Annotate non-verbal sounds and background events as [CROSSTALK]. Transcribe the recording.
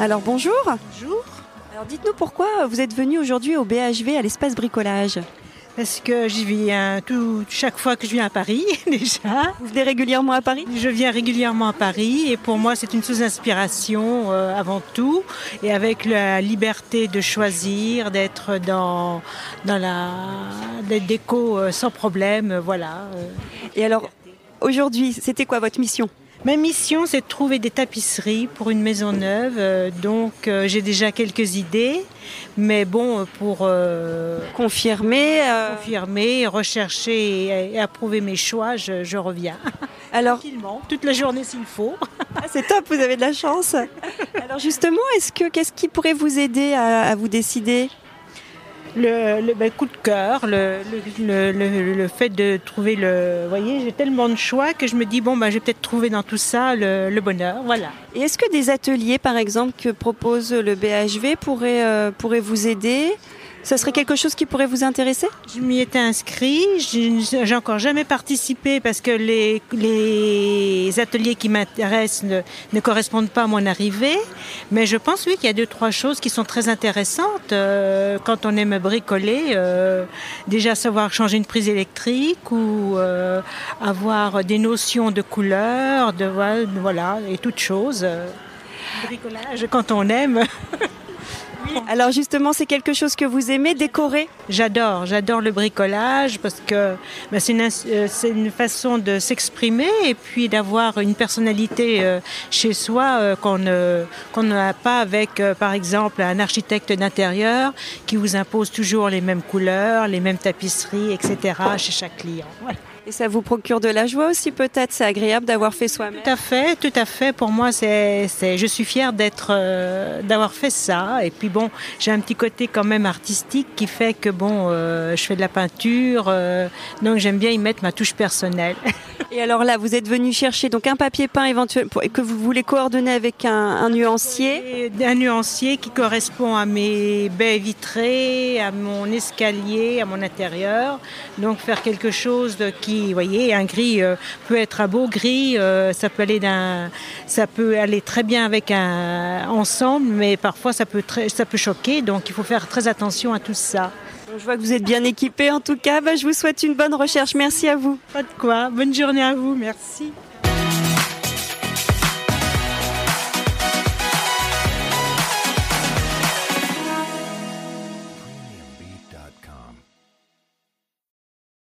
Alors bonjour. Bonjour. Alors dites-nous pourquoi vous êtes venu aujourd'hui au BHV à l'espace bricolage. Parce que j'y viens tout, chaque fois que je viens à Paris [LAUGHS] déjà. Vous venez régulièrement à Paris? Je viens régulièrement à Paris et pour moi c'est une source d'inspiration euh, avant tout et avec la liberté de choisir, d'être dans, dans la déco euh, sans problème, voilà. Euh. Et alors aujourd'hui c'était quoi votre mission? Ma mission, c'est de trouver des tapisseries pour une maison neuve. Euh, donc, euh, j'ai déjà quelques idées. Mais bon, pour euh, confirmer, confirmer, rechercher et, approuver mes choix, je, reviens. [LAUGHS] Alors, toute la journée s'il faut. Ah, c'est top, vous avez de la chance. [LAUGHS] Alors justement, est-ce que qu'est-ce qui pourrait vous aider à vous décider? Le, ben, coup de cœur, le, le, fait de trouver le. Vous voyez, j'ai tellement de choix que je me dis, bon, ben, je vais peut-être trouver dans tout ça le, bonheur. Voilà. Et est-ce que des ateliers, par exemple, que propose le BHV pourraient, euh, pourraient vous aider? Ça serait quelque chose qui pourrait vous intéresser? Je m'y étais inscrit. J'ai encore jamais participé parce que les, ateliers qui m'intéressent ne, correspondent pas à mon arrivée. Mais je pense, oui, qu'il y a deux, trois choses qui sont très intéressantes. Euh, quand on aime bricoler, euh, déjà savoir changer une prise électrique ou euh, avoir des notions de couleur, de voilà, et toutes choses. Bricolage, quand on aime. [LAUGHS] [LAUGHS] Alors justement, c'est quelque chose que vous aimez décorer? J'adore, j'adore le bricolage parce que euh, c'est une, façon de s'exprimer et puis d'avoir une personnalité euh, chez soi euh, qu'on n'a pas avec, par exemple, un architecte d'intérieur qui vous impose toujours les mêmes couleurs, les mêmes tapisseries, etc. chez chaque client. Et ça vous procure de la joie aussi peut-être? C'est agréable d'avoir fait soi-même? Tout à fait, tout à fait. Pour moi, c'est, je suis fière d'être, euh, d'avoir fait ça. Et puis bon, j'ai un petit côté quand même artistique qui fait que bon, euh, je fais de la peinture, euh, donc j'aime bien y mettre ma touche personnelle. Et alors là, vous êtes venu chercher donc un papier peint éventuel que vous voulez coordonner avec un, un nuancier? Un nuancier qui correspond à mes baies vitrées, à mon escalier, à mon intérieur. Donc faire quelque chose qui vous voyez, un gris euh, peut être un beau gris, euh, ça peut aller d'un, ça peut aller très bien avec un ensemble, mais parfois ça peut ça peut choquer, donc il faut faire très attention à tout ça. Je vois que vous êtes bien équipé en tout cas. Bah, je vous souhaite une bonne recherche. Merci à vous. Pas de quoi. Bonne journée à vous. Merci.